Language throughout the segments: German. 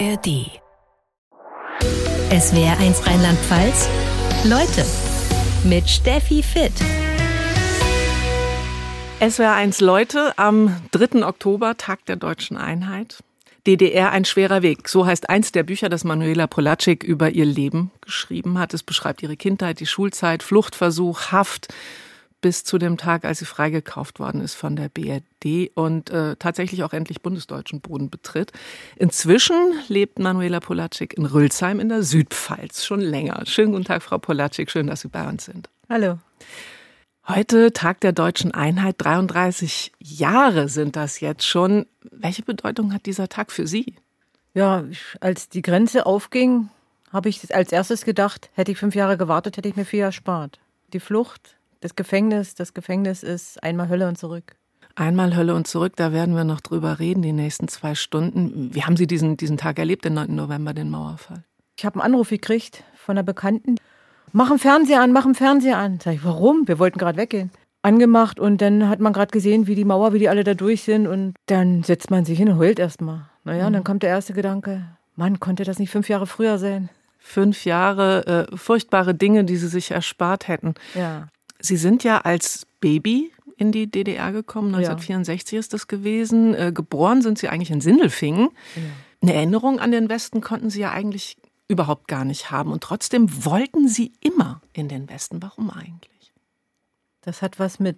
ARD. SWR 1 Rheinland-Pfalz. Leute mit Steffi Fit. SWR 1 Leute am 3. Oktober, Tag der deutschen Einheit. DDR ein schwerer Weg. So heißt eins der Bücher, das Manuela Polacek über ihr Leben geschrieben hat. Es beschreibt ihre Kindheit, die Schulzeit, Fluchtversuch, Haft bis zu dem Tag, als sie freigekauft worden ist von der BRD und äh, tatsächlich auch endlich bundesdeutschen Boden betritt. Inzwischen lebt Manuela Polacek in Rülsheim in der Südpfalz schon länger. Schönen guten Tag, Frau Polacek. Schön, dass Sie bei uns sind. Hallo. Heute Tag der deutschen Einheit. 33 Jahre sind das jetzt schon. Welche Bedeutung hat dieser Tag für Sie? Ja, als die Grenze aufging, habe ich als erstes gedacht, hätte ich fünf Jahre gewartet, hätte ich mir viel erspart. Die Flucht, das Gefängnis, das Gefängnis ist einmal Hölle und zurück. Einmal Hölle und zurück, da werden wir noch drüber reden, die nächsten zwei Stunden. Wie haben Sie diesen, diesen Tag erlebt, den 9. November, den Mauerfall? Ich habe einen Anruf gekriegt von einer Bekannten. Mach einen Fernseher an, mach einen Fernseher an. Sag ich, warum? Wir wollten gerade weggehen. Angemacht und dann hat man gerade gesehen, wie die Mauer, wie die alle da durch sind und dann setzt man sich hin und heult erstmal. Naja, mhm. und dann kommt der erste Gedanke, Mann, konnte das nicht fünf Jahre früher sein? Fünf Jahre äh, furchtbare Dinge, die sie sich erspart hätten. Ja. Sie sind ja als Baby in die DDR gekommen, 1964 ja. ist das gewesen. Äh, geboren sind Sie eigentlich in Sindelfingen. Ja. Eine Erinnerung an den Westen konnten Sie ja eigentlich überhaupt gar nicht haben. Und trotzdem wollten Sie immer in den Westen. Warum eigentlich? Das hat was mit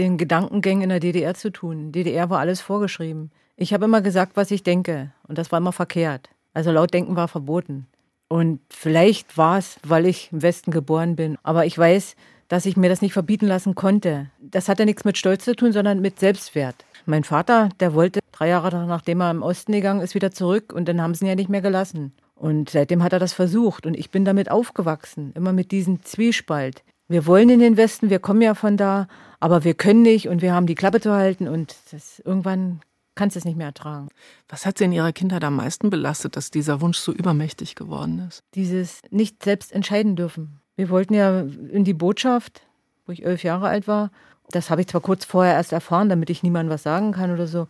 den Gedankengängen in der DDR zu tun. DDR war alles vorgeschrieben. Ich habe immer gesagt, was ich denke. Und das war immer verkehrt. Also laut denken war verboten. Und vielleicht war es, weil ich im Westen geboren bin. Aber ich weiß, dass ich mir das nicht verbieten lassen konnte. Das hatte nichts mit Stolz zu tun, sondern mit Selbstwert. Mein Vater, der wollte drei Jahre nachdem er im Osten gegangen ist, wieder zurück und dann haben sie ihn ja nicht mehr gelassen. Und seitdem hat er das versucht und ich bin damit aufgewachsen, immer mit diesem Zwiespalt. Wir wollen in den Westen, wir kommen ja von da, aber wir können nicht und wir haben die Klappe zu halten und das, irgendwann kannst du es nicht mehr ertragen. Was hat Sie in Ihrer Kindheit am meisten belastet, dass dieser Wunsch so übermächtig geworden ist? Dieses nicht selbst entscheiden dürfen. Wir wollten ja in die Botschaft, wo ich elf Jahre alt war. Das habe ich zwar kurz vorher erst erfahren, damit ich niemandem was sagen kann oder so.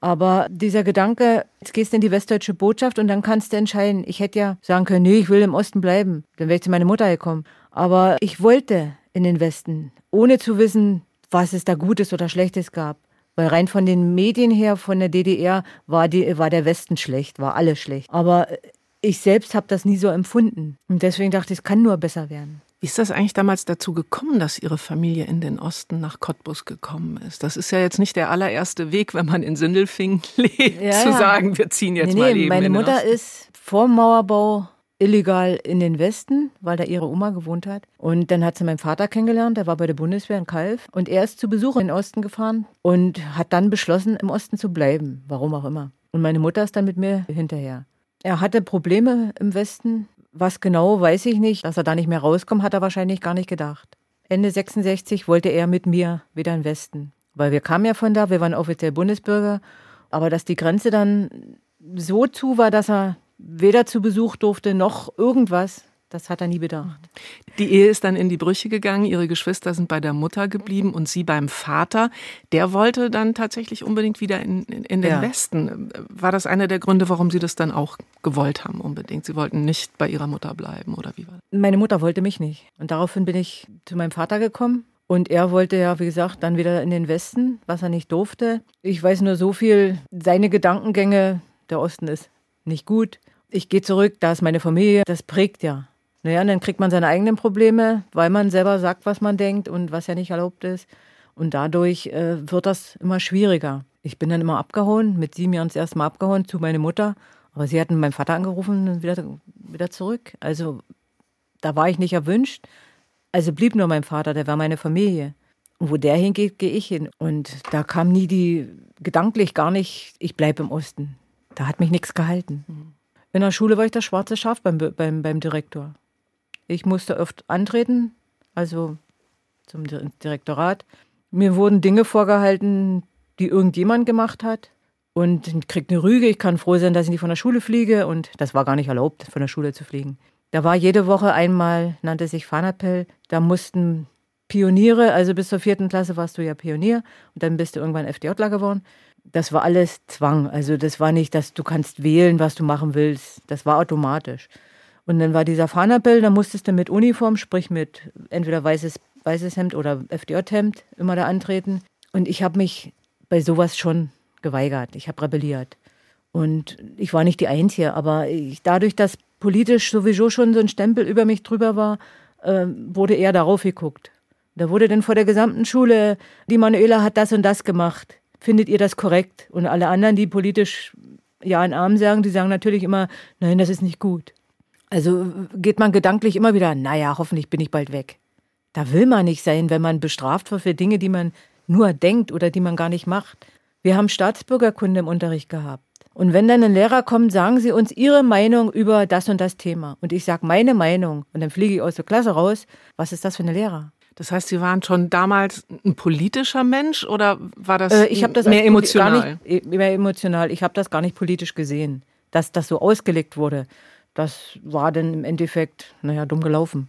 Aber dieser Gedanke, jetzt gehst du in die westdeutsche Botschaft und dann kannst du entscheiden. Ich hätte ja sagen können, nee, ich will im Osten bleiben. Dann wäre ich zu meiner Mutter gekommen. Aber ich wollte in den Westen, ohne zu wissen, was es da Gutes oder Schlechtes gab. Weil rein von den Medien her, von der DDR, war, die, war der Westen schlecht, war alles schlecht. Aber ich selbst habe das nie so empfunden. Und deswegen dachte ich, es kann nur besser werden. Wie ist das eigentlich damals dazu gekommen, dass Ihre Familie in den Osten nach Cottbus gekommen ist? Das ist ja jetzt nicht der allererste Weg, wenn man in Sindelfingen lebt, ja, zu ja. sagen, wir ziehen jetzt nee, mal nee, eben Meine Mutter ist vor dem Mauerbau illegal in den Westen, weil da ihre Oma gewohnt hat. Und dann hat sie meinen Vater kennengelernt, der war bei der Bundeswehr in Kalf. Und er ist zu Besuch in den Osten gefahren und hat dann beschlossen, im Osten zu bleiben, warum auch immer. Und meine Mutter ist dann mit mir hinterher. Er hatte Probleme im Westen. Was genau, weiß ich nicht. Dass er da nicht mehr rauskommt, hat er wahrscheinlich gar nicht gedacht. Ende 66 wollte er mit mir wieder in den Westen. Weil wir kamen ja von da, wir waren offiziell Bundesbürger. Aber dass die Grenze dann so zu war, dass er weder zu Besuch durfte noch irgendwas, das hat er nie bedacht. Die Ehe ist dann in die Brüche gegangen. Ihre Geschwister sind bei der Mutter geblieben und sie beim Vater. Der wollte dann tatsächlich unbedingt wieder in, in, in den ja. Westen. War das einer der Gründe, warum Sie das dann auch gewollt haben unbedingt? Sie wollten nicht bei Ihrer Mutter bleiben oder wie war das? Meine Mutter wollte mich nicht. Und daraufhin bin ich zu meinem Vater gekommen. Und er wollte ja, wie gesagt, dann wieder in den Westen, was er nicht durfte. Ich weiß nur so viel, seine Gedankengänge, der Osten ist nicht gut. Ich gehe zurück, da ist meine Familie, das prägt ja. Naja, und dann kriegt man seine eigenen Probleme, weil man selber sagt, was man denkt und was ja nicht erlaubt ist. Und dadurch äh, wird das immer schwieriger. Ich bin dann immer abgehauen, mit sieben Jahren das erste Mal abgehauen zu meiner Mutter. Aber sie hatten meinen Vater angerufen und wieder, wieder zurück. Also da war ich nicht erwünscht. Also blieb nur mein Vater, der war meine Familie. Und wo der hingeht, gehe ich hin. Und da kam nie die, gedanklich gar nicht, ich bleibe im Osten. Da hat mich nichts gehalten. Mhm. In der Schule war ich das schwarze Schaf beim, beim, beim Direktor. Ich musste oft antreten, also zum Direktorat. Mir wurden Dinge vorgehalten, die irgendjemand gemacht hat. Und ich krieg eine Rüge. Ich kann froh sein, dass ich nicht von der Schule fliege. Und das war gar nicht erlaubt, von der Schule zu fliegen. Da war jede Woche einmal, nannte sich Fahnappell. Da mussten Pioniere, also bis zur vierten Klasse warst du ja Pionier und dann bist du irgendwann FDJler geworden. Das war alles Zwang. Also das war nicht, dass du kannst wählen, was du machen willst. Das war automatisch. Und dann war dieser Fahnenappell, da musstest du mit Uniform, sprich mit entweder weißes, weißes Hemd oder FDJ-Hemd immer da antreten. Und ich habe mich bei sowas schon geweigert. Ich habe rebelliert. Und ich war nicht die Einzige, aber ich, dadurch, dass politisch sowieso schon so ein Stempel über mich drüber war, äh, wurde eher darauf geguckt. Da wurde dann vor der gesamten Schule, die Manuela hat das und das gemacht. Findet ihr das korrekt? Und alle anderen, die politisch Ja in Arm sagen, die sagen natürlich immer, nein, das ist nicht gut. Also geht man gedanklich immer wieder, naja, hoffentlich bin ich bald weg. Da will man nicht sein, wenn man bestraft wird für Dinge, die man nur denkt oder die man gar nicht macht. Wir haben Staatsbürgerkunde im Unterricht gehabt. Und wenn dann ein Lehrer kommt, sagen sie uns ihre Meinung über das und das Thema. Und ich sage meine Meinung. Und dann fliege ich aus der Klasse raus. Was ist das für ein Lehrer? Das heißt, Sie waren schon damals ein politischer Mensch oder war das, äh, ich das mehr emotional? Nicht, äh, mehr emotional. Ich habe das gar nicht politisch gesehen, dass das so ausgelegt wurde. Das war dann im Endeffekt, naja, dumm gelaufen.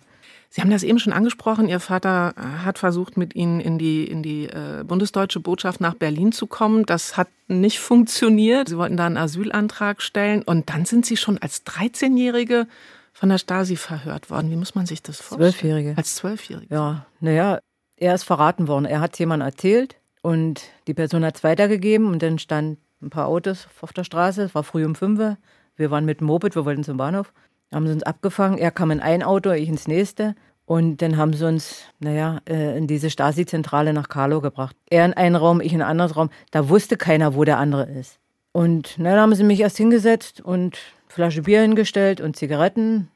Sie haben das eben schon angesprochen. Ihr Vater hat versucht, mit Ihnen in die, in die äh, bundesdeutsche Botschaft nach Berlin zu kommen. Das hat nicht funktioniert. Sie wollten da einen Asylantrag stellen. Und dann sind Sie schon als 13-Jährige von der Stasi verhört worden. Wie muss man sich das vorstellen? Zwölfjährige. Als Zwölfjährige. Ja, naja, er ist verraten worden. Er hat es jemandem erzählt und die Person hat es weitergegeben und dann standen ein paar Autos auf der Straße. Es war früh um fünf. Wir waren mit dem Moped, wir wollten zum Bahnhof haben sie uns abgefangen. Er kam in ein Auto, ich ins nächste. Und dann haben sie uns, naja, äh, in diese Stasi-Zentrale nach Karlow gebracht. Er in einen Raum, ich in einen anderen Raum. Da wusste keiner, wo der andere ist. Und na, dann haben sie mich erst hingesetzt und Flasche Bier hingestellt und Zigaretten,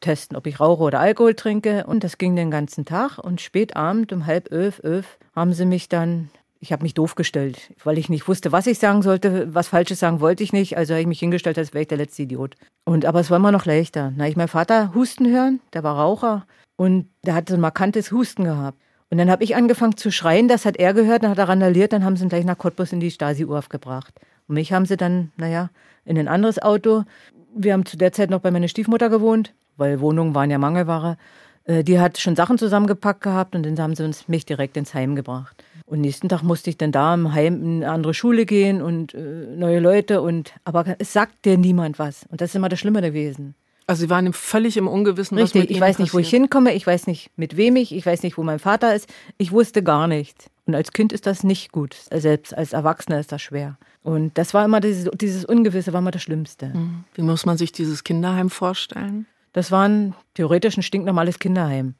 testen, ob ich rauche oder Alkohol trinke. Und das ging den ganzen Tag. Und spät Abend um halb elf, elf haben sie mich dann ich habe mich doof gestellt, weil ich nicht wusste, was ich sagen sollte. Was Falsches sagen wollte ich nicht. Also habe ich mich hingestellt, als wäre ich der letzte Idiot. Und aber es war immer noch leichter. Na, ich meinen Vater husten hören, der war Raucher und der hat so ein markantes Husten gehabt. Und dann habe ich angefangen zu schreien, das hat er gehört, dann hat er randaliert, dann haben sie ihn gleich nach Cottbus in die Stasi-Urf gebracht. Und mich haben sie dann, naja, in ein anderes Auto. Wir haben zu der Zeit noch bei meiner Stiefmutter gewohnt, weil Wohnungen waren ja Mangelware. Äh, die hat schon Sachen zusammengepackt gehabt und dann haben sie uns mich direkt ins Heim gebracht. Und nächsten Tag musste ich dann da im Heim in eine andere Schule gehen und äh, neue Leute und aber es sagt dir niemand was. Und das ist immer das Schlimme gewesen. Also Sie waren völlig im Ungewissen. Richtig, was mit ich weiß nicht, wo ich hinkomme, ich weiß nicht, mit wem ich, ich weiß nicht, wo mein Vater ist. Ich wusste gar nichts. Und als Kind ist das nicht gut. Selbst als Erwachsener ist das schwer. Und das war immer dieses, dieses Ungewisse, war immer das Schlimmste. Mhm. Wie muss man sich dieses Kinderheim vorstellen? Das war ein theoretisch ein stinknormales Kinderheim.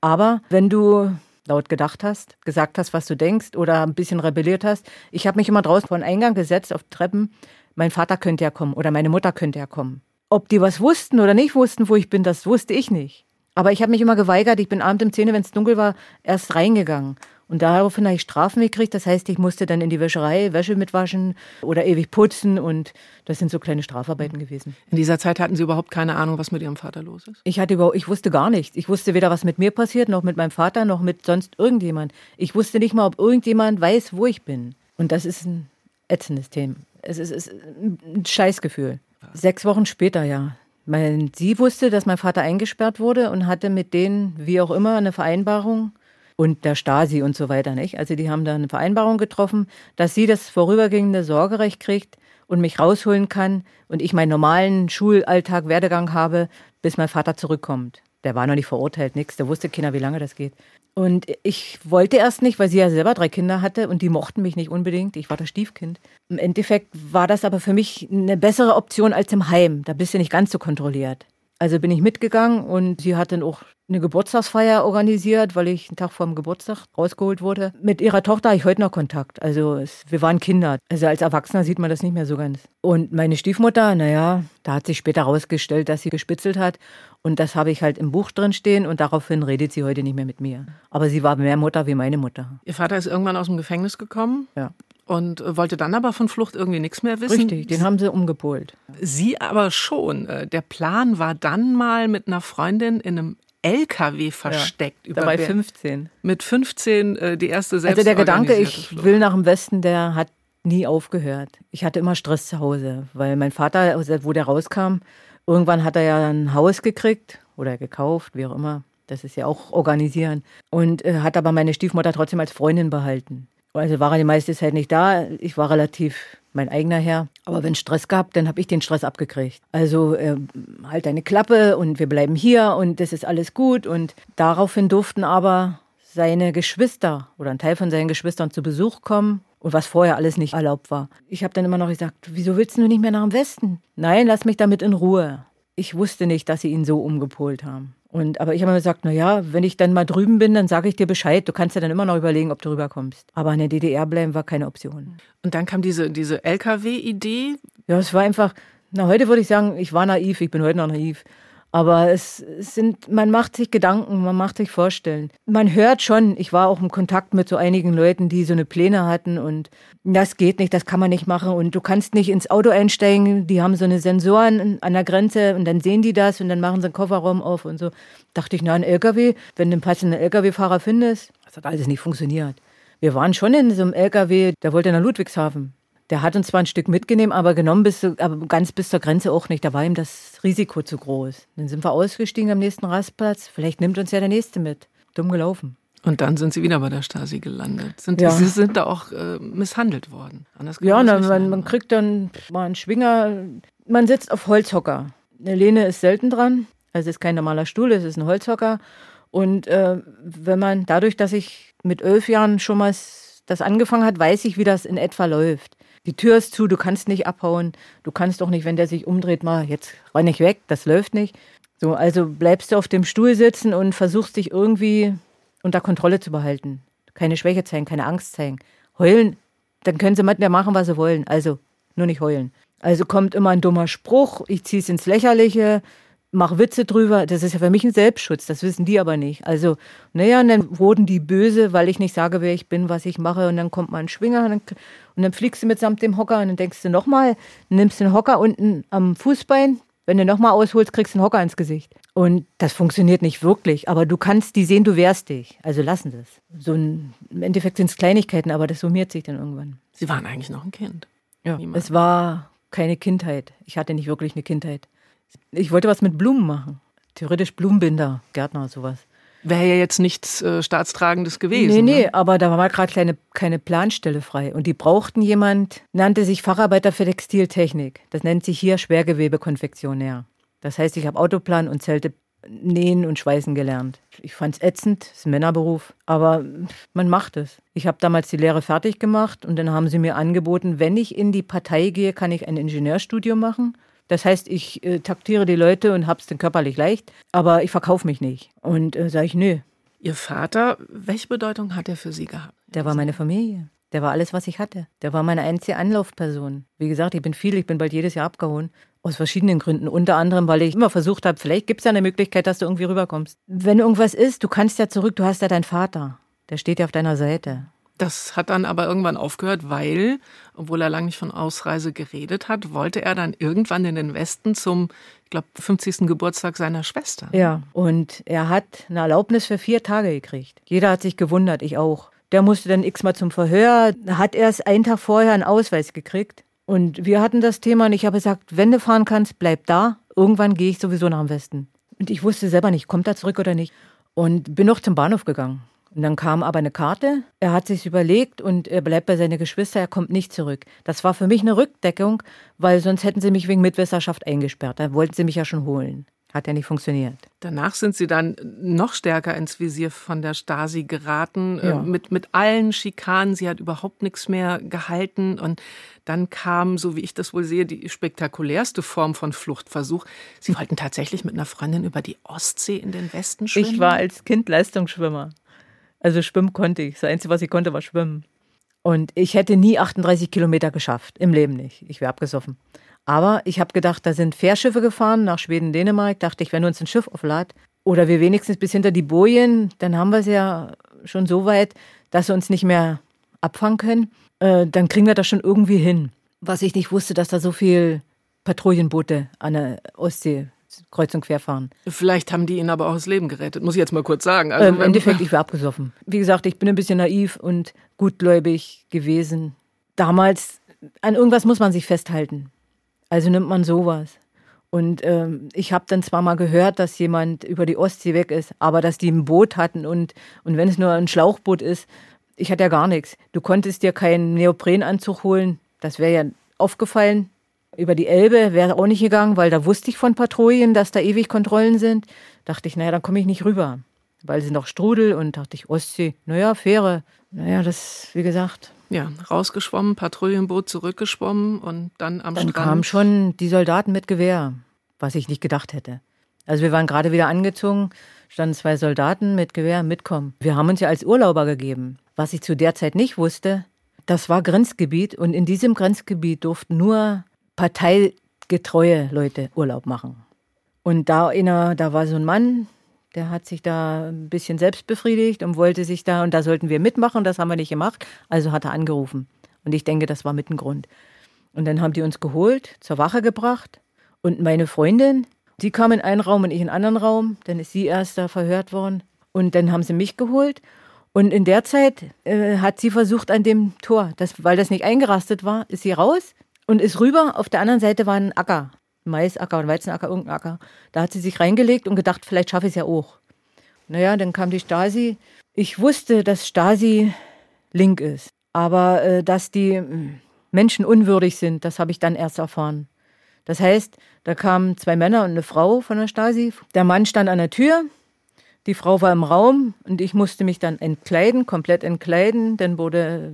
Aber wenn du laut gedacht hast, gesagt hast, was du denkst oder ein bisschen rebelliert hast. Ich habe mich immer draußen vor den Eingang gesetzt auf Treppen. Mein Vater könnte ja kommen oder meine Mutter könnte ja kommen. Ob die was wussten oder nicht wussten, wo ich bin, das wusste ich nicht. Aber ich habe mich immer geweigert. Ich bin abends um 10, wenn es dunkel war, erst reingegangen. Und daraufhin habe ich Strafen gekriegt. Das heißt, ich musste dann in die Wäscherei Wäsche mitwaschen oder ewig putzen. Und das sind so kleine Strafarbeiten gewesen. In dieser Zeit hatten Sie überhaupt keine Ahnung, was mit Ihrem Vater los ist? Ich, hatte überhaupt, ich wusste gar nichts. Ich wusste weder, was mit mir passiert, noch mit meinem Vater, noch mit sonst irgendjemand. Ich wusste nicht mal, ob irgendjemand weiß, wo ich bin. Und das ist ein ätzendes Thema. Es ist, ist ein Scheißgefühl. Sechs Wochen später, ja. Mein, sie wusste, dass mein Vater eingesperrt wurde und hatte mit denen, wie auch immer, eine Vereinbarung und der Stasi und so weiter, nicht? Also die haben da eine Vereinbarung getroffen, dass sie das vorübergehende Sorgerecht kriegt und mich rausholen kann und ich meinen normalen Schulalltag, Werdegang habe, bis mein Vater zurückkommt. Der war noch nicht verurteilt, nichts, der wusste keiner, wie lange das geht. Und ich wollte erst nicht, weil sie ja selber drei Kinder hatte und die mochten mich nicht unbedingt. Ich war das Stiefkind. Im Endeffekt war das aber für mich eine bessere Option als im Heim. Da bist du nicht ganz so kontrolliert. Also bin ich mitgegangen und sie hat dann auch eine Geburtstagsfeier organisiert, weil ich einen Tag vor dem Geburtstag rausgeholt wurde. Mit ihrer Tochter habe ich heute noch Kontakt. Also es, wir waren Kinder. Also als Erwachsener sieht man das nicht mehr so ganz. Und meine Stiefmutter, naja, da hat sich später herausgestellt, dass sie gespitzelt hat. Und das habe ich halt im Buch drin stehen und daraufhin redet sie heute nicht mehr mit mir. Aber sie war mehr Mutter wie meine Mutter. Ihr Vater ist irgendwann aus dem Gefängnis gekommen? Ja. Und wollte dann aber von Flucht irgendwie nichts mehr wissen. Richtig, den haben sie umgepolt. Sie aber schon. Äh, der Plan war dann mal mit einer Freundin in einem LKW versteckt. Ja, dabei 15. Mit 15 äh, die erste selbst Also der Gedanke, ich Flucht. will nach dem Westen, der hat nie aufgehört. Ich hatte immer Stress zu Hause, weil mein Vater, wo der rauskam, irgendwann hat er ja ein Haus gekriegt oder gekauft, wie auch immer. Das ist ja auch organisieren. Und äh, hat aber meine Stiefmutter trotzdem als Freundin behalten. Also war er die meiste Zeit nicht da. Ich war relativ mein eigener Herr. Aber wenn Stress gab, dann habe ich den Stress abgekriegt. Also äh, halt deine Klappe und wir bleiben hier und das ist alles gut. Und daraufhin durften aber seine Geschwister oder ein Teil von seinen Geschwistern zu Besuch kommen und was vorher alles nicht erlaubt war. Ich habe dann immer noch gesagt, wieso willst du nicht mehr nach dem Westen? Nein, lass mich damit in Ruhe. Ich wusste nicht, dass sie ihn so umgepolt haben. Und, aber ich habe mir gesagt, na ja, wenn ich dann mal drüben bin, dann sage ich dir Bescheid. Du kannst ja dann immer noch überlegen, ob du rüberkommst. Aber in der DDR bleiben war keine Option. Und dann kam diese, diese LKW-Idee. Ja, es war einfach, na, heute würde ich sagen, ich war naiv, ich bin heute noch naiv. Aber es sind, man macht sich Gedanken, man macht sich Vorstellen. Man hört schon, ich war auch im Kontakt mit so einigen Leuten, die so eine Pläne hatten und das geht nicht, das kann man nicht machen und du kannst nicht ins Auto einsteigen, die haben so eine Sensoren an der Grenze und dann sehen die das und dann machen sie einen Kofferraum auf und so. Dachte ich, na, ein LKW, wenn du einen passenden LKW-Fahrer findest, das hat alles nicht funktioniert. Wir waren schon in so einem LKW, der wollte nach Ludwigshafen. Der hat uns zwar ein Stück mitgenommen, aber genommen bis, aber ganz bis zur Grenze auch nicht. Da war ihm das Risiko zu groß. Dann sind wir ausgestiegen am nächsten Rastplatz. Vielleicht nimmt uns ja der Nächste mit. Dumm gelaufen. Und dann sind sie wieder bei der Stasi gelandet. Sind, ja. Sie sind da auch äh, misshandelt worden. ja, na, man, man, kriegt dann mal einen Schwinger. Man sitzt auf Holzhocker. Eine Lehne ist selten dran. Also es ist kein normaler Stuhl, es ist ein Holzhocker. Und äh, wenn man, dadurch, dass ich mit elf Jahren schon mal das angefangen hat, weiß ich, wie das in etwa läuft. Die Tür ist zu, du kannst nicht abhauen. Du kannst doch nicht, wenn der sich umdreht, mal jetzt renn ich weg, das läuft nicht. So, also bleibst du auf dem Stuhl sitzen und versuchst dich irgendwie unter Kontrolle zu behalten. Keine Schwäche zeigen, keine Angst zeigen. Heulen, dann können sie mit mir machen, was sie wollen. Also nur nicht heulen. Also kommt immer ein dummer Spruch, ich ziehe es ins Lächerliche, mach Witze drüber. Das ist ja für mich ein Selbstschutz, das wissen die aber nicht. Also, naja, und dann wurden die böse, weil ich nicht sage, wer ich bin, was ich mache. Und dann kommt mal ein Schwinger und dann, und dann fliegst du mitsamt dem Hocker und dann denkst du nochmal, nimmst den Hocker unten am Fußbein. Wenn du nochmal ausholst, kriegst du einen Hocker ins Gesicht. Und das funktioniert nicht wirklich, aber du kannst die sehen, du wehrst dich. Also lassen sie es. So ein, Im Endeffekt sind es Kleinigkeiten, aber das summiert sich dann irgendwann. Sie waren eigentlich noch ein Kind. Ja, Niemand. es war keine Kindheit. Ich hatte nicht wirklich eine Kindheit. Ich wollte was mit Blumen machen. Theoretisch Blumenbinder, Gärtner, sowas. Wäre ja jetzt nichts äh, Staatstragendes gewesen. Nee, nee, ne? aber da war mal gerade keine, keine Planstelle frei. Und die brauchten jemand, nannte sich Facharbeiter für Textiltechnik. Das nennt sich hier Schwergewebekonfektionär. Das heißt, ich habe Autoplan und Zelte nähen und schweißen gelernt. Ich fand es ätzend, ist ein Männerberuf, aber man macht es. Ich habe damals die Lehre fertig gemacht und dann haben sie mir angeboten, wenn ich in die Partei gehe, kann ich ein Ingenieurstudium machen. Das heißt, ich äh, taktiere die Leute und hab's dann körperlich leicht, aber ich verkaufe mich nicht. Und äh, sage ich, nö. Ihr Vater, welche Bedeutung hat er für Sie gehabt? Der war meine Familie. Der war alles, was ich hatte. Der war meine einzige Anlaufperson. Wie gesagt, ich bin viel, ich bin bald jedes Jahr abgehauen. Aus verschiedenen Gründen. Unter anderem, weil ich immer versucht habe, vielleicht gibt es ja eine Möglichkeit, dass du irgendwie rüberkommst. Wenn irgendwas ist, du kannst ja zurück, du hast ja deinen Vater. Der steht ja auf deiner Seite. Das hat dann aber irgendwann aufgehört, weil, obwohl er lange nicht von Ausreise geredet hat, wollte er dann irgendwann in den Westen zum, ich glaube, 50. Geburtstag seiner Schwester. Ja, und er hat eine Erlaubnis für vier Tage gekriegt. Jeder hat sich gewundert, ich auch. Der musste dann x-mal zum Verhör, hat erst einen Tag vorher einen Ausweis gekriegt. Und wir hatten das Thema und ich habe gesagt, wenn du fahren kannst, bleib da. Irgendwann gehe ich sowieso nach dem Westen. Und ich wusste selber nicht, kommt er zurück oder nicht. Und bin noch zum Bahnhof gegangen. Und dann kam aber eine Karte. Er hat sich überlegt und er bleibt bei seinen Geschwistern, er kommt nicht zurück. Das war für mich eine Rückdeckung, weil sonst hätten sie mich wegen Mitwisserschaft eingesperrt. Da wollten sie mich ja schon holen. Hat ja nicht funktioniert. Danach sind Sie dann noch stärker ins Visier von der Stasi geraten, äh, ja. mit, mit allen Schikanen. Sie hat überhaupt nichts mehr gehalten. Und dann kam, so wie ich das wohl sehe, die spektakulärste Form von Fluchtversuch. Sie wollten tatsächlich mit einer Freundin über die Ostsee in den Westen schwimmen? Ich war als Kind Leistungsschwimmer. Also schwimmen konnte ich. Das Einzige, was ich konnte, war schwimmen. Und ich hätte nie 38 Kilometer geschafft. Im Leben nicht. Ich wäre abgesoffen. Aber ich habe gedacht, da sind Fährschiffe gefahren nach Schweden, Dänemark. Dachte ich, wenn uns ein Schiff aufladet oder wir wenigstens bis hinter die Bojen, dann haben wir es ja schon so weit, dass sie uns nicht mehr abfangen können. Äh, dann kriegen wir das schon irgendwie hin. Was ich nicht wusste, dass da so viel Patrouillenboote an der Ostsee kreuz und quer fahren. Vielleicht haben die ihn aber auch das Leben gerettet, muss ich jetzt mal kurz sagen. Also, Im ähm, Endeffekt, ich war abgesoffen. Wie gesagt, ich bin ein bisschen naiv und gutgläubig gewesen. Damals, an irgendwas muss man sich festhalten. Also nimmt man sowas. Und ähm, ich habe dann zwar mal gehört, dass jemand über die Ostsee weg ist, aber dass die ein Boot hatten und, und wenn es nur ein Schlauchboot ist, ich hatte ja gar nichts. Du konntest dir keinen Neoprenanzug holen, das wäre ja aufgefallen. Über die Elbe wäre auch nicht gegangen, weil da wusste ich von Patrouillen, dass da ewig Kontrollen sind. Dachte ich, naja, dann komme ich nicht rüber, weil sie noch Strudel und dachte ich, Ostsee, naja, Fähre. Naja, das, wie gesagt, ja, rausgeschwommen, Patrouillenboot zurückgeschwommen und dann am dann Strand. kamen schon die Soldaten mit Gewehr, was ich nicht gedacht hätte. Also wir waren gerade wieder angezogen, standen zwei Soldaten mit Gewehr mitkommen. Wir haben uns ja als Urlauber gegeben. Was ich zu der Zeit nicht wusste, das war Grenzgebiet und in diesem Grenzgebiet durften nur parteigetreue Leute Urlaub machen. Und da, einer, da war so ein Mann, der hat sich da ein bisschen selbst befriedigt und wollte sich da, und da sollten wir mitmachen, das haben wir nicht gemacht, also hat er angerufen. Und ich denke, das war mit ein Grund. Und dann haben die uns geholt, zur Wache gebracht. Und meine Freundin, sie kam in einen Raum und ich in einen anderen Raum. Dann ist sie erst da verhört worden. Und dann haben sie mich geholt. Und in der Zeit äh, hat sie versucht an dem Tor, das, weil das nicht eingerastet war, ist sie raus und ist rüber. Auf der anderen Seite war ein Acker. Maisacker und Weizenacker, irgendein Acker. Da hat sie sich reingelegt und gedacht, vielleicht schaffe ich es ja auch. Naja, dann kam die Stasi. Ich wusste, dass Stasi link ist. Aber äh, dass die hm, Menschen unwürdig sind, das habe ich dann erst erfahren. Das heißt, da kamen zwei Männer und eine Frau von der Stasi. Der Mann stand an der Tür, die Frau war im Raum und ich musste mich dann entkleiden, komplett entkleiden. Dann wurde,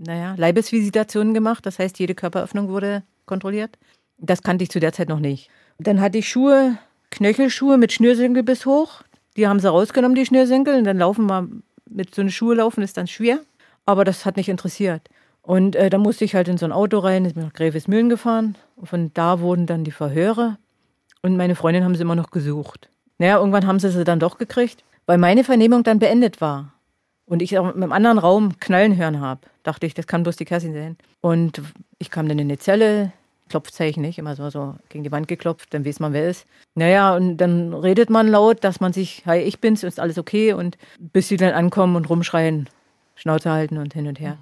naja, Leibesvisitation gemacht. Das heißt, jede Körperöffnung wurde kontrolliert. Das kannte ich zu der Zeit noch nicht. Dann hatte ich Schuhe, Knöchelschuhe mit Schnürsenkel bis hoch. Die haben sie rausgenommen, die Schnürsenkel. Und dann laufen wir, mit so einer Schuhe laufen ist dann schwer. Aber das hat nicht interessiert. Und äh, dann musste ich halt in so ein Auto rein, ist nach Grevesmühlen gefahren. Und von da wurden dann die Verhöre. Und meine Freundin haben sie immer noch gesucht. Naja, irgendwann haben sie sie dann doch gekriegt, weil meine Vernehmung dann beendet war. Und ich auch mit einem anderen Raum Knallen hören habe. Dachte ich, das kann bloß die Kerstin sein. Und ich kam dann in eine Zelle, Klopfzeichen nicht, immer so, so gegen die Wand geklopft, dann weiß man, wer ist. Naja, und dann redet man laut, dass man sich, hi, ich bin's, ist alles okay. Und bis sie dann ankommen und rumschreien, Schnauze halten und hin und her.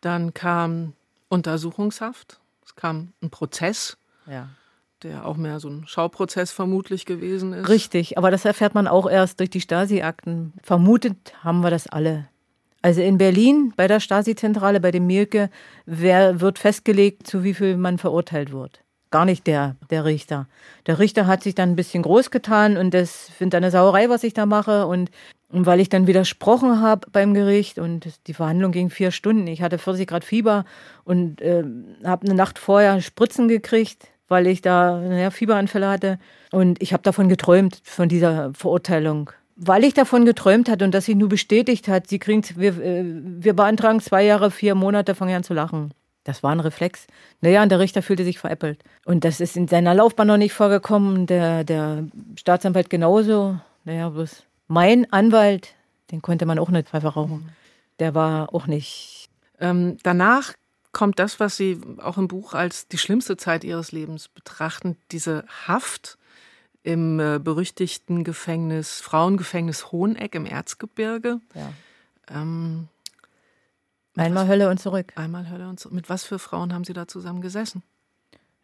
Dann kam Untersuchungshaft, es kam ein Prozess, Ja. Der auch mehr so ein Schauprozess vermutlich gewesen ist. Richtig, aber das erfährt man auch erst durch die Stasi-Akten. Vermutet haben wir das alle. Also in Berlin bei der Stasi-Zentrale, bei dem Mielke, wer wird festgelegt, zu wie viel man verurteilt wird. Gar nicht der, der Richter. Der Richter hat sich dann ein bisschen groß getan und das findet eine Sauerei, was ich da mache. Und, und weil ich dann widersprochen habe beim Gericht und die Verhandlung ging vier Stunden. Ich hatte 40 Grad Fieber und äh, habe eine Nacht vorher Spritzen gekriegt, weil ich da naja, Fieberanfälle hatte. Und ich habe davon geträumt, von dieser Verurteilung. Weil ich davon geträumt hatte und das sich nur bestätigt hat, sie kriegen, wir, äh, wir beantragen zwei Jahre, vier Monate, fangen an zu lachen. Das war ein Reflex. Naja, und der Richter fühlte sich veräppelt. Und das ist in seiner Laufbahn noch nicht vorgekommen. Der, der Staatsanwalt genauso. Naja, bloß mein Anwalt, den konnte man auch nicht Pfeife rauchen. Der war auch nicht. Ähm, danach kommt das, was Sie auch im Buch als die schlimmste Zeit Ihres Lebens betrachten, diese Haft im äh, berüchtigten Gefängnis, Frauengefängnis Hoheneck im Erzgebirge. Ja. Ähm, Einmal Hölle und zurück. einmal Hölle und so. Mit was für Frauen haben Sie da zusammen gesessen?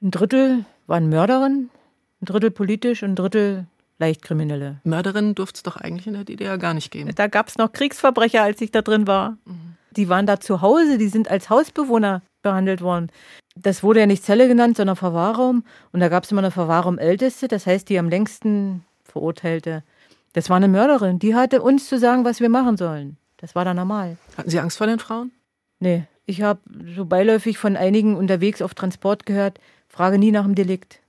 Ein Drittel waren Mörderin, ein Drittel politisch und ein Drittel Leichtkriminelle. Mörderinnen durfte es doch eigentlich in der DDR gar nicht geben. Da gab es noch Kriegsverbrecher, als ich da drin war. Die waren da zu Hause, die sind als Hausbewohner behandelt worden. Das wurde ja nicht Zelle genannt, sondern Verwahrraum. Und da gab es immer eine Verwahrraum-Älteste, das heißt die am längsten Verurteilte. Das war eine Mörderin, die hatte uns zu sagen, was wir machen sollen. Das war da normal. Hatten Sie Angst vor den Frauen? Nee, ich habe so beiläufig von einigen unterwegs auf Transport gehört, frage nie nach dem Delikt.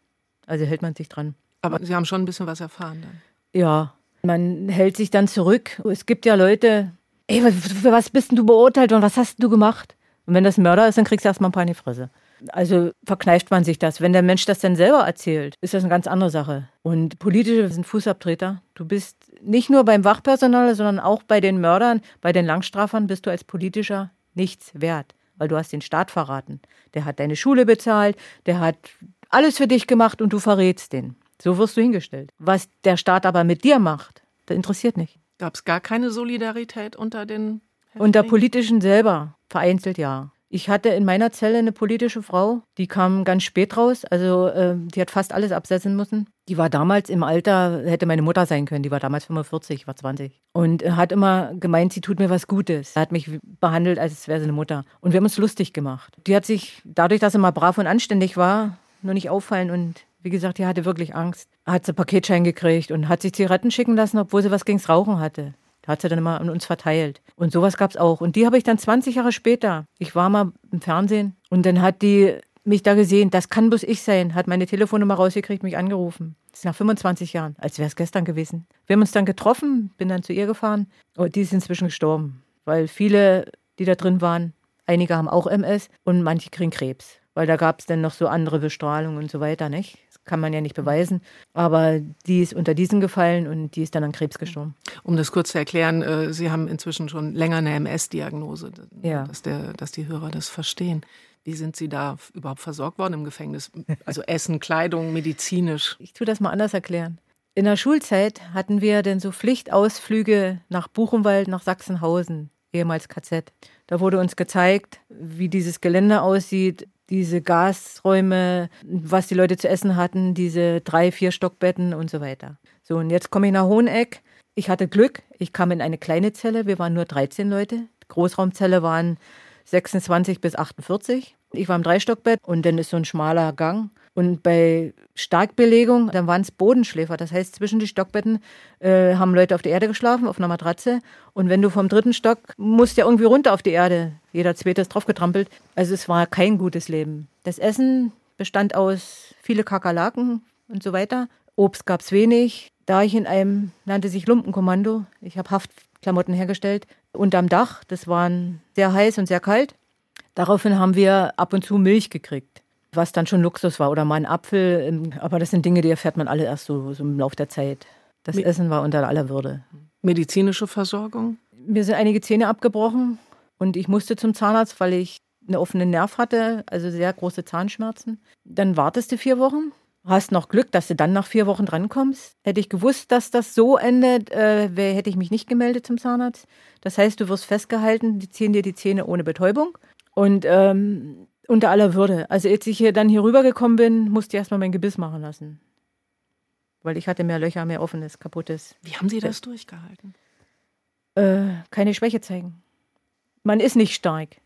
Also hält man sich dran. Aber Sie haben schon ein bisschen was erfahren dann. Ja, man hält sich dann zurück. Es gibt ja Leute, ey, für was bist denn du beurteilt und was hast du gemacht? Und wenn das ein Mörder ist, dann kriegst du erstmal ein paar in die Fresse. Also verkneift man sich das. Wenn der Mensch das dann selber erzählt, ist das eine ganz andere Sache. Und politische sind Fußabtreter. Du bist nicht nur beim Wachpersonal, sondern auch bei den Mördern, bei den Langstrafern bist du als politischer nichts wert, weil du hast den Staat verraten. Der hat deine Schule bezahlt, der hat alles für dich gemacht und du verrätst den. So wirst du hingestellt. Was der Staat aber mit dir macht, das interessiert nicht. Gab es gar keine Solidarität unter den Unter Häftlingen? politischen selber, vereinzelt ja. Ich hatte in meiner Zelle eine politische Frau, die kam ganz spät raus, also äh, die hat fast alles absetzen müssen. Die war damals im Alter, hätte meine Mutter sein können, die war damals 45, war 20. Und hat immer gemeint, sie tut mir was Gutes. Hat mich behandelt, als wäre sie eine Mutter. Und wir haben uns lustig gemacht. Die hat sich, dadurch, dass sie mal brav und anständig war, nur nicht auffallen und wie gesagt, die hatte wirklich Angst. Hat sie Paketschein gekriegt und hat sich Zigaretten schicken lassen, obwohl sie was gegens Rauchen hatte. Hat sie dann immer an uns verteilt. Und sowas gab es auch. Und die habe ich dann 20 Jahre später. Ich war mal im Fernsehen und dann hat die mich da gesehen. Das kann bloß ich sein. Hat meine Telefonnummer rausgekriegt, mich angerufen. Das ist nach 25 Jahren, als wäre es gestern gewesen. Wir haben uns dann getroffen, bin dann zu ihr gefahren. Und die ist inzwischen gestorben. Weil viele, die da drin waren, einige haben auch MS und manche kriegen Krebs weil da gab es dann noch so andere Bestrahlungen und so weiter, nicht? Das kann man ja nicht beweisen. Aber die ist unter diesen gefallen und die ist dann an Krebs gestorben. Um das kurz zu erklären, äh, Sie haben inzwischen schon länger eine MS-Diagnose, ja. dass, dass die Hörer das verstehen. Wie sind Sie da überhaupt versorgt worden im Gefängnis? Also Essen, Kleidung, medizinisch? Ich tue das mal anders erklären. In der Schulzeit hatten wir dann so Pflichtausflüge nach Buchenwald, nach Sachsenhausen, ehemals KZ. Da wurde uns gezeigt, wie dieses Gelände aussieht, diese Gasräume, was die Leute zu essen hatten, diese drei, vier Stockbetten und so weiter. So, und jetzt komme ich nach Hoheneck. Ich hatte Glück, ich kam in eine kleine Zelle, wir waren nur 13 Leute. Großraumzelle waren 26 bis 48. Ich war im Dreistockbett und dann ist so ein schmaler Gang. Und bei Starkbelegung, dann waren es Bodenschläfer. Das heißt, zwischen die Stockbetten äh, haben Leute auf der Erde geschlafen, auf einer Matratze. Und wenn du vom dritten Stock musst ja irgendwie runter auf die Erde. Jeder zweite ist draufgetrampelt. Also es war kein gutes Leben. Das Essen bestand aus viele Kakerlaken und so weiter. Obst gab es wenig. Da ich in einem, nannte sich Lumpenkommando, ich habe Haftklamotten hergestellt, unterm Dach. Das war sehr heiß und sehr kalt. Daraufhin haben wir ab und zu Milch gekriegt was dann schon Luxus war oder mal ein Apfel. Ähm, aber das sind Dinge, die erfährt man alle erst so, so im Laufe der Zeit. Das Me Essen war unter aller Würde. Medizinische Versorgung? Mir sind einige Zähne abgebrochen und ich musste zum Zahnarzt, weil ich eine offene Nerv hatte, also sehr große Zahnschmerzen. Dann wartest du vier Wochen. Hast noch Glück, dass du dann nach vier Wochen drankommst. Hätte ich gewusst, dass das so endet, äh, hätte ich mich nicht gemeldet zum Zahnarzt. Das heißt, du wirst festgehalten, die ziehen dir die Zähne ohne Betäubung. Und ähm, unter aller Würde. Also als ich hier dann hier rübergekommen bin, musste ich erstmal mein Gebiss machen lassen. Weil ich hatte mehr Löcher, mehr offenes, kaputtes. Wie haben Sie das durchgehalten? Äh, keine Schwäche zeigen. Man ist nicht stark.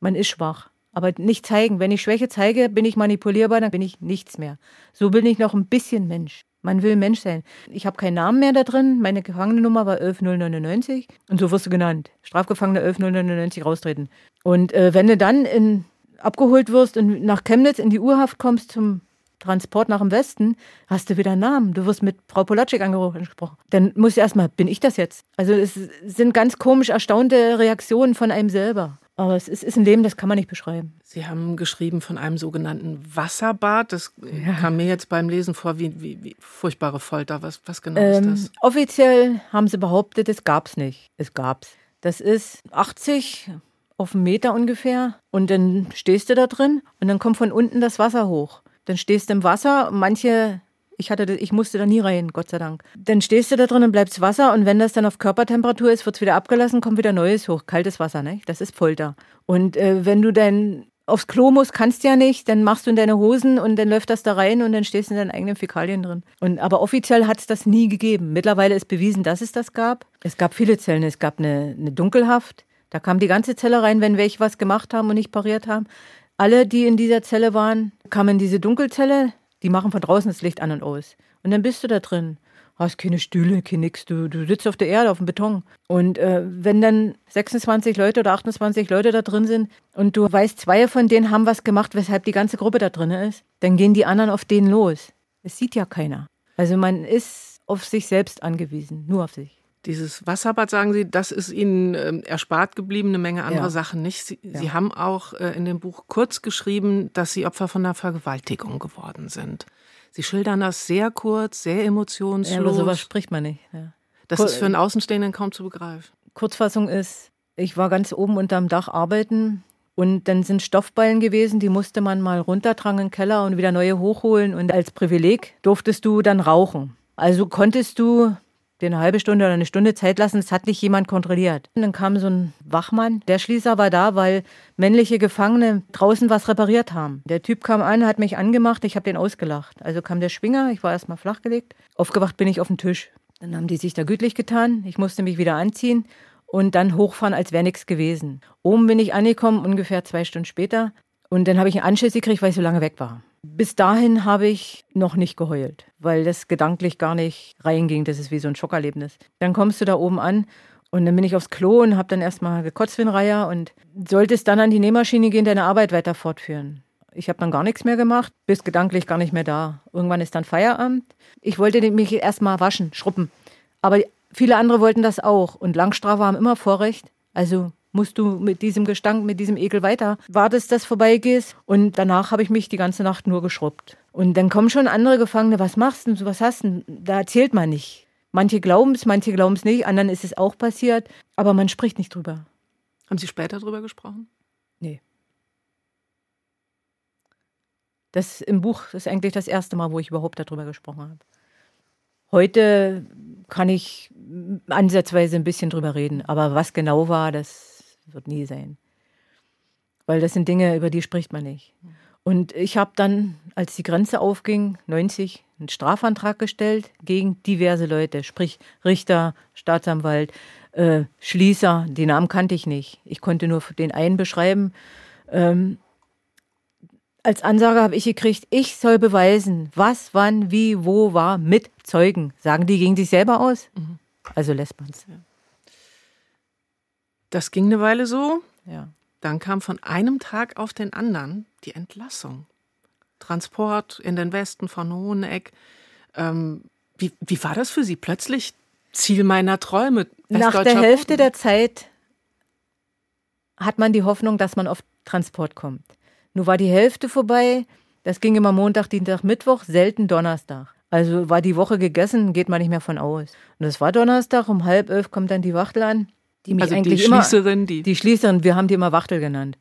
Man ist schwach. Aber nicht zeigen. Wenn ich Schwäche zeige, bin ich manipulierbar, dann bin ich nichts mehr. So bin ich noch ein bisschen Mensch. Man will Mensch sein. Ich habe keinen Namen mehr da drin. Meine Gefangenennummer war 11099 und so wirst du genannt. Strafgefangener 11099 raustreten. Und äh, wenn du dann in abgeholt wirst und nach Chemnitz in die Urhaft kommst zum Transport nach dem Westen, hast du wieder einen Namen. Du wirst mit Frau Polacek angesprochen. Dann musst du erstmal, bin ich das jetzt? Also es sind ganz komisch erstaunte Reaktionen von einem selber. Aber es ist, ein Leben, das kann man nicht beschreiben. Sie haben geschrieben von einem sogenannten Wasserbad. Das ja. kam mir jetzt beim Lesen vor wie, wie, wie furchtbare Folter. Was, was genau ähm, ist das? Offiziell haben sie behauptet, es gab es nicht. Es gab es. Das ist 80, auf einen Meter ungefähr. Und dann stehst du da drin und dann kommt von unten das Wasser hoch. Dann stehst du im Wasser. Manche, ich hatte, ich musste da nie rein, Gott sei Dank. Dann stehst du da drin und bleibst Wasser und wenn das dann auf Körpertemperatur ist, wird es wieder abgelassen, kommt wieder neues hoch, kaltes Wasser, ne? Das ist Folter. Und äh, wenn du dann aufs Klo musst, kannst du ja nicht, dann machst du in deine Hosen und dann läuft das da rein und dann stehst du in deinen eigenen Fäkalien drin. Und, aber offiziell hat es das nie gegeben. Mittlerweile ist bewiesen, dass es das gab. Es gab viele Zellen. Es gab eine, eine Dunkelhaft, da kam die ganze Zelle rein, wenn welche was gemacht haben und nicht pariert haben. Alle, die in dieser Zelle waren, kamen in diese Dunkelzelle, die machen von draußen das Licht an und aus. Und dann bist du da drin. Hast keine Stühle, kein nix. Du, du sitzt auf der Erde, auf dem Beton. Und äh, wenn dann 26 Leute oder 28 Leute da drin sind und du weißt, zwei von denen haben was gemacht, weshalb die ganze Gruppe da drin ist, dann gehen die anderen auf denen los. Es sieht ja keiner. Also man ist auf sich selbst angewiesen, nur auf sich. Dieses Wasserbad, sagen Sie, das ist Ihnen äh, erspart geblieben, eine Menge anderer ja. Sachen nicht. Sie, ja. Sie haben auch äh, in dem Buch kurz geschrieben, dass Sie Opfer von einer Vergewaltigung geworden sind. Sie schildern das sehr kurz, sehr emotionslos. Ja, aber sowas spricht man nicht. Ja. Das Kur ist für einen Außenstehenden kaum zu begreifen. Kurzfassung ist, ich war ganz oben unterm Dach arbeiten und dann sind Stoffballen gewesen, die musste man mal runtertragen in den Keller und wieder neue hochholen. Und als Privileg durftest du dann rauchen. Also konntest du eine halbe Stunde oder eine Stunde Zeit lassen, es hat nicht jemand kontrolliert. Und dann kam so ein Wachmann, der Schließer war da, weil männliche Gefangene draußen was repariert haben. Der Typ kam an, hat mich angemacht, ich habe den ausgelacht. Also kam der Schwinger, ich war erstmal flachgelegt. Aufgewacht bin ich auf dem Tisch. Dann haben die sich da gütlich getan, ich musste mich wieder anziehen und dann hochfahren, als wäre nichts gewesen. Oben bin ich angekommen, ungefähr zwei Stunden später. Und dann habe ich einen Anschiss gekriegt, weil ich so lange weg war. Bis dahin habe ich noch nicht geheult, weil das gedanklich gar nicht reinging. Das ist wie so ein Schockerlebnis. Dann kommst du da oben an und dann bin ich aufs Klo und habe dann erstmal gekotzt wie ein Reiher und solltest dann an die Nähmaschine gehen, deine Arbeit weiter fortführen. Ich habe dann gar nichts mehr gemacht, bis gedanklich gar nicht mehr da. Irgendwann ist dann Feierabend. Ich wollte mich erstmal waschen, schruppen. Aber viele andere wollten das auch. Und Langstrafe haben immer Vorrecht. Also musst du mit diesem Gestank, mit diesem Ekel weiter wartest, dass vorbeigehst. Und danach habe ich mich die ganze Nacht nur geschrubbt. Und dann kommen schon andere Gefangene, was machst du, was hast du? Da erzählt man nicht. Manche glauben es, manche glauben es nicht, anderen ist es auch passiert, aber man spricht nicht drüber. Haben Sie später drüber gesprochen? Nee. Das im Buch ist eigentlich das erste Mal, wo ich überhaupt darüber gesprochen habe. Heute kann ich ansatzweise ein bisschen drüber reden, aber was genau war, das wird nie sein. Weil das sind Dinge, über die spricht man nicht. Und ich habe dann, als die Grenze aufging, 90, einen Strafantrag gestellt gegen diverse Leute, sprich Richter, Staatsanwalt, äh, Schließer, die Namen kannte ich nicht. Ich konnte nur den einen beschreiben. Ähm, als Ansage habe ich gekriegt, ich soll beweisen, was, wann, wie, wo war mit Zeugen. Sagen die gegen sich selber aus? Mhm. Also lässt man es. Ja. Das ging eine Weile so. Ja. Dann kam von einem Tag auf den anderen die Entlassung. Transport in den Westen von Hoheneck. Ähm, wie, wie war das für Sie? Plötzlich Ziel meiner Träume. Nach der Hälfte der Zeit hat man die Hoffnung, dass man auf Transport kommt. Nur war die Hälfte vorbei. Das ging immer Montag, Dienstag, Mittwoch, selten Donnerstag. Also war die Woche gegessen, geht man nicht mehr von aus. Und es war Donnerstag, um halb elf kommt dann die Wachtel an die mich also eigentlich die Schließerin, immer, die. Die Schließerin, wir haben die immer Wachtel genannt.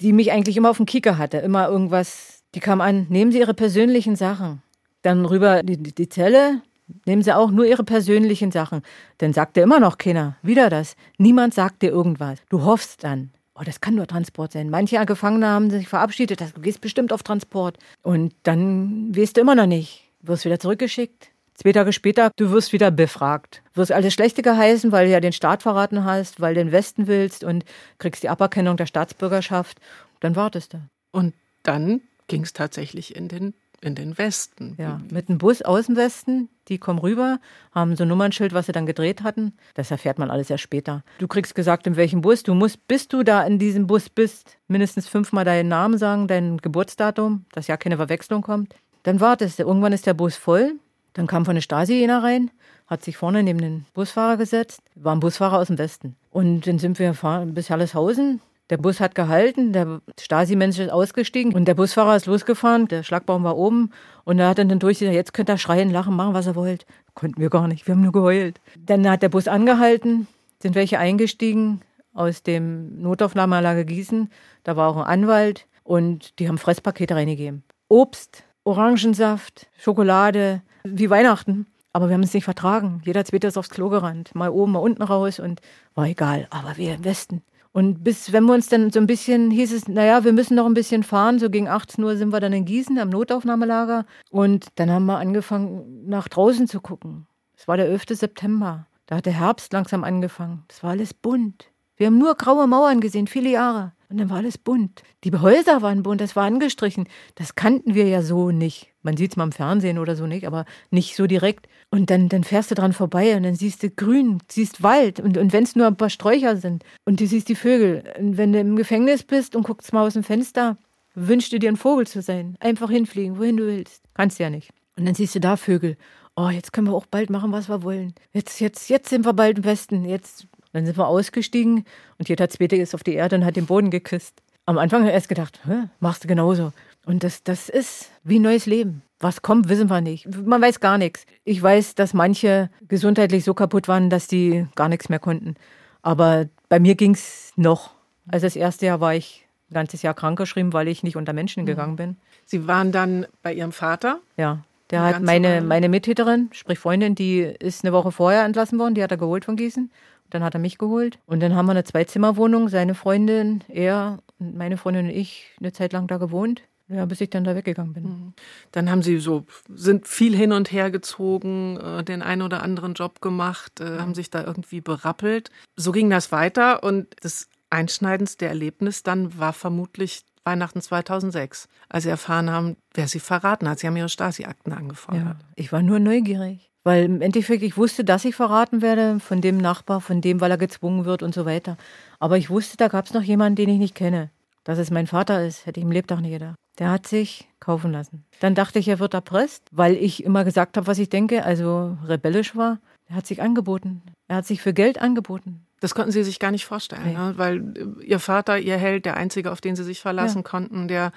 Die mich eigentlich immer auf dem Kicker hatte, immer irgendwas. Die kam an, nehmen Sie Ihre persönlichen Sachen. Dann rüber die, die Zelle, nehmen Sie auch nur Ihre persönlichen Sachen. Dann sagt er immer noch keiner. Wieder das. Niemand sagt dir irgendwas. Du hoffst dann. Oh, das kann nur Transport sein. Manche Gefangene haben sich verabschiedet, du gehst bestimmt auf Transport. Und dann weißt du immer noch nicht. Wirst wieder zurückgeschickt. Zwei Tage später, du wirst wieder befragt. Du wirst alles Schlechte geheißen, weil du ja den Staat verraten hast, weil du den Westen willst und kriegst die Aberkennung der Staatsbürgerschaft. Dann wartest du. Und dann ging es tatsächlich in den, in den Westen. Ja, mit einem Bus aus dem Westen. Die kommen rüber, haben so ein Nummernschild, was sie dann gedreht hatten. Das erfährt man alles erst später. Du kriegst gesagt, in welchem Bus. Du musst, bis du da in diesem Bus bist, mindestens fünfmal deinen Namen sagen, dein Geburtsdatum, dass ja keine Verwechslung kommt. Dann wartest du. Irgendwann ist der Bus voll. Dann kam von der Stasi jener rein, hat sich vorne neben den Busfahrer gesetzt, war ein Busfahrer aus dem Westen. Und dann sind wir gefahren bis Halleshausen. Der Bus hat gehalten, der Stasi-Mensch ist ausgestiegen und der Busfahrer ist losgefahren, der Schlagbaum war oben und er hat dann durchgesagt, jetzt könnt ihr schreien, lachen, machen, was ihr wollt. Konnten wir gar nicht, wir haben nur geheult. Dann hat der Bus angehalten, sind welche eingestiegen aus dem Notaufnahmeanlage Gießen, da war auch ein Anwalt und die haben Fresspakete reingegeben. Obst, Orangensaft, Schokolade, wie Weihnachten. Aber wir haben es nicht vertragen. Jeder zweite ist aufs Klo gerannt. Mal oben, mal unten raus und war egal. Aber wir im Westen. Und bis, wenn wir uns dann so ein bisschen, hieß es, naja, wir müssen noch ein bisschen fahren. So gegen 18 Uhr sind wir dann in Gießen am Notaufnahmelager. Und dann haben wir angefangen, nach draußen zu gucken. Es war der 11. September. Da hat der Herbst langsam angefangen. Es war alles bunt. Wir haben nur graue Mauern gesehen, viele Jahre. Und dann war alles bunt. Die Häuser waren bunt, das war angestrichen. Das kannten wir ja so nicht. Man sieht es mal im Fernsehen oder so nicht, aber nicht so direkt. Und dann, dann fährst du dran vorbei und dann siehst du Grün, siehst Wald. Und, und wenn es nur ein paar Sträucher sind und du siehst die Vögel. Und wenn du im Gefängnis bist und guckst mal aus dem Fenster, wünschst du dir ein Vogel zu sein. Einfach hinfliegen, wohin du willst. Kannst ja nicht. Und dann siehst du da Vögel. Oh, jetzt können wir auch bald machen, was wir wollen. Jetzt, jetzt, jetzt sind wir bald im Westen. Jetzt dann sind wir ausgestiegen und jeder Zweite ist auf die Erde und hat den Boden geküsst. Am Anfang habe ich erst gedacht, machst du genauso. Und das, das ist wie ein neues Leben. Was kommt, wissen wir nicht. Man weiß gar nichts. Ich weiß, dass manche gesundheitlich so kaputt waren, dass die gar nichts mehr konnten. Aber bei mir ging es noch. Also das erste Jahr war ich ein ganzes Jahr krankgeschrieben, weil ich nicht unter Menschen mhm. gegangen bin. Sie waren dann bei Ihrem Vater? Ja. Der hat meine, meine Mittäterin, sprich Freundin, die ist eine Woche vorher entlassen worden, die hat er geholt von Gießen. Dann hat er mich geholt. Und dann haben wir eine Zweizimmerwohnung, seine Freundin, er und meine Freundin und ich eine Zeit lang da gewohnt. Ja, bis ich dann da weggegangen bin. Mhm. Dann haben Sie so, sind viel hin und her gezogen, äh, den einen oder anderen Job gemacht, äh, haben sich da irgendwie berappelt. So ging das weiter und das einschneidendste Erlebnis dann war vermutlich Weihnachten 2006, als Sie erfahren haben, wer Sie verraten hat. Sie haben Ihre Stasi-Akten angefordert. Ja, ich war nur neugierig. Weil im Endeffekt, ich wusste, dass ich verraten werde von dem Nachbar, von dem, weil er gezwungen wird und so weiter. Aber ich wusste, da gab es noch jemanden, den ich nicht kenne. Dass es mein Vater ist, hätte ich im Lebtag nicht gedacht. Der hat sich kaufen lassen. Dann dachte ich, er wird erpresst, weil ich immer gesagt habe, was ich denke, also rebellisch war. Er hat sich angeboten. Er hat sich für Geld angeboten. Das konnten Sie sich gar nicht vorstellen, nee. ne? weil äh, Ihr Vater, Ihr Held, der Einzige, auf den Sie sich verlassen ja. konnten, der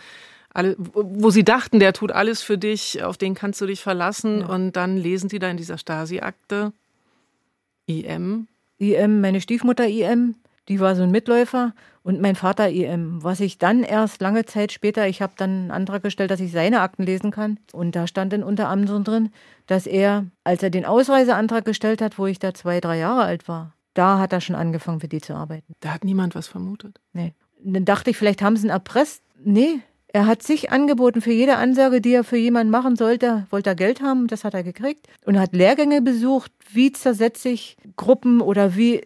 alle, wo Sie dachten, der tut alles für dich, auf den kannst du dich verlassen. Ja. Und dann lesen Sie da in dieser Stasi-Akte IM. IM, meine Stiefmutter IM, die war so ein Mitläufer und mein Vater IM. Was ich dann erst lange Zeit später, ich habe dann einen Antrag gestellt, dass ich seine Akten lesen kann. Und da stand dann unter anderem drin, dass er, als er den Ausreiseantrag gestellt hat, wo ich da zwei, drei Jahre alt war, da hat er schon angefangen, für die zu arbeiten. Da hat niemand was vermutet. Nee. Und dann dachte ich, vielleicht haben sie ihn erpresst. Nee, er hat sich angeboten für jede Ansage, die er für jemanden machen sollte, wollte er Geld haben, das hat er gekriegt und hat Lehrgänge besucht, wie zersetze ich Gruppen oder wie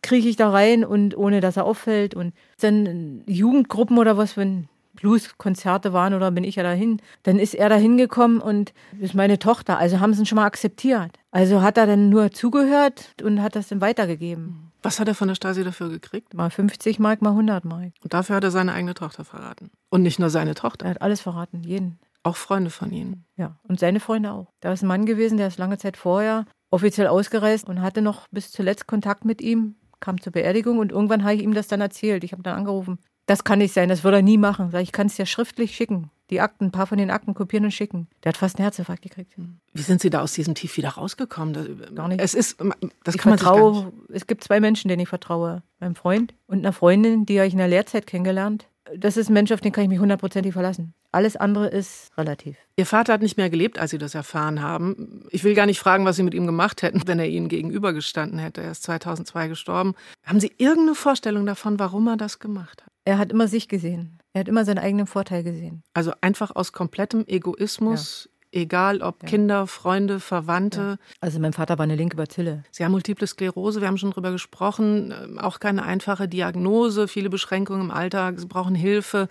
kriege ich da rein und ohne dass er auffällt und dann Jugendgruppen oder was, wenn Blueskonzerte waren oder bin ich ja dahin, dann ist er da hingekommen und ist meine Tochter, also haben sie ihn schon mal akzeptiert. Also hat er dann nur zugehört und hat das dann weitergegeben. Was hat er von der Stasi dafür gekriegt? Mal 50 Mark, mal 100 Mark. Und dafür hat er seine eigene Tochter verraten. Und nicht nur seine Tochter. Er hat alles verraten, jeden. Auch Freunde von Ihnen. Ja, und seine Freunde auch. Da ist ein Mann gewesen, der ist lange Zeit vorher offiziell ausgereist und hatte noch bis zuletzt Kontakt mit ihm, kam zur Beerdigung und irgendwann habe ich ihm das dann erzählt. Ich habe dann angerufen. Das kann nicht sein, das würde er nie machen. Ich kann es ja schriftlich schicken. Die Akten, ein paar von den Akten kopieren und schicken. Der hat fast einen Herzinfarkt gekriegt. Wie sind Sie da aus diesem Tief wieder rausgekommen? Gar nicht. Es ist, das ich kann vertraue, man sich gar nicht. Es gibt zwei Menschen, denen ich vertraue. Meinem Freund und einer Freundin, die habe ich in der Lehrzeit kennengelernt. Das ist ein Mensch, auf den kann ich mich hundertprozentig verlassen. Alles andere ist relativ. Ihr Vater hat nicht mehr gelebt, als Sie das erfahren haben. Ich will gar nicht fragen, was Sie mit ihm gemacht hätten, wenn er Ihnen gegenübergestanden hätte. Er ist 2002 gestorben. Haben Sie irgendeine Vorstellung davon, warum er das gemacht hat? Er hat immer sich gesehen. Er hat immer seinen eigenen Vorteil gesehen. Also einfach aus komplettem Egoismus egal ob ja. Kinder, Freunde, Verwandte. Ja. Also mein Vater war eine linke Bazille. Sie haben multiple Sklerose, wir haben schon drüber gesprochen, ähm, auch keine einfache Diagnose, viele Beschränkungen im Alltag, Sie brauchen Hilfe.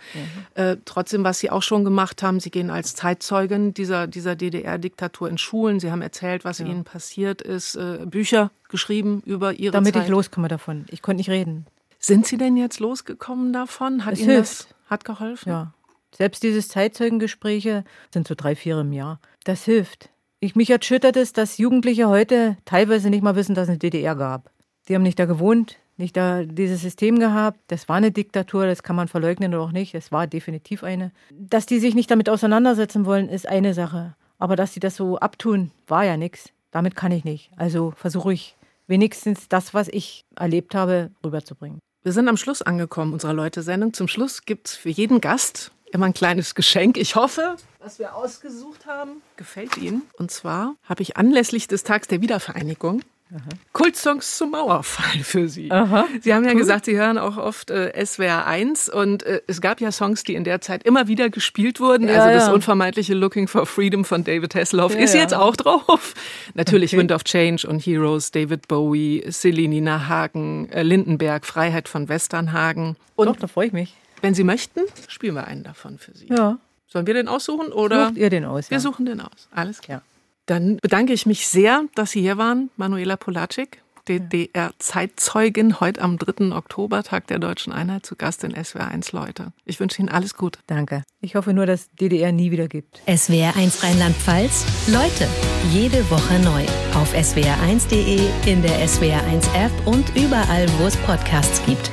Äh, trotzdem, was Sie auch schon gemacht haben, Sie gehen als Zeitzeugen dieser, dieser DDR-Diktatur in Schulen, Sie haben erzählt, was ja. Ihnen passiert ist, äh, Bücher geschrieben über Ihre Damit Zeit. Damit ich loskomme davon. Ich konnte nicht reden. Sind Sie denn jetzt losgekommen davon? Hat es Ihnen hilft. das hat geholfen? Ja. Selbst diese Zeitzeugengespräche sind so drei, vier im Jahr. Das hilft. Ich, mich erschüttert es, dass Jugendliche heute teilweise nicht mal wissen, dass es eine DDR gab. Die haben nicht da gewohnt, nicht da dieses System gehabt. Das war eine Diktatur, das kann man verleugnen oder auch nicht. Es war definitiv eine. Dass die sich nicht damit auseinandersetzen wollen, ist eine Sache. Aber dass sie das so abtun, war ja nichts. Damit kann ich nicht. Also versuche ich wenigstens das, was ich erlebt habe, rüberzubringen. Wir sind am Schluss angekommen unserer Leute-Sendung. Zum Schluss gibt es für jeden Gast immer ein kleines Geschenk. Ich hoffe, was wir ausgesucht haben, gefällt Ihnen. Und zwar habe ich anlässlich des Tags der Wiedervereinigung Aha. Kultsongs zum Mauerfall für Sie. Aha. Sie haben ja cool. gesagt, Sie hören auch oft äh, SWR 1 und äh, es gab ja Songs, die in der Zeit immer wieder gespielt wurden. Ja, also das ja. unvermeidliche Looking for Freedom von David Hasselhoff ja, ist jetzt auch drauf. Natürlich okay. Wind of Change und Heroes, David Bowie, Celine Hagen, äh, Lindenberg, Freiheit von Westernhagen. Und Doch, da freue ich mich. Wenn Sie möchten, spielen wir einen davon für Sie. Ja. Sollen wir den aussuchen oder? Sucht ihr den aus? Wir suchen den aus. Alles klar. Dann bedanke ich mich sehr, dass Sie hier waren, Manuela Polacek, DDR-Zeitzeugin, heute am 3. Oktober, Tag der Deutschen Einheit, zu Gast in SWR 1 Leute. Ich wünsche Ihnen alles Gute. Danke. Ich hoffe nur, dass DDR nie wieder gibt. SWR 1 Rheinland-Pfalz, Leute, jede Woche neu. Auf swr1.de, in der SWR 1 App und überall, wo es Podcasts gibt.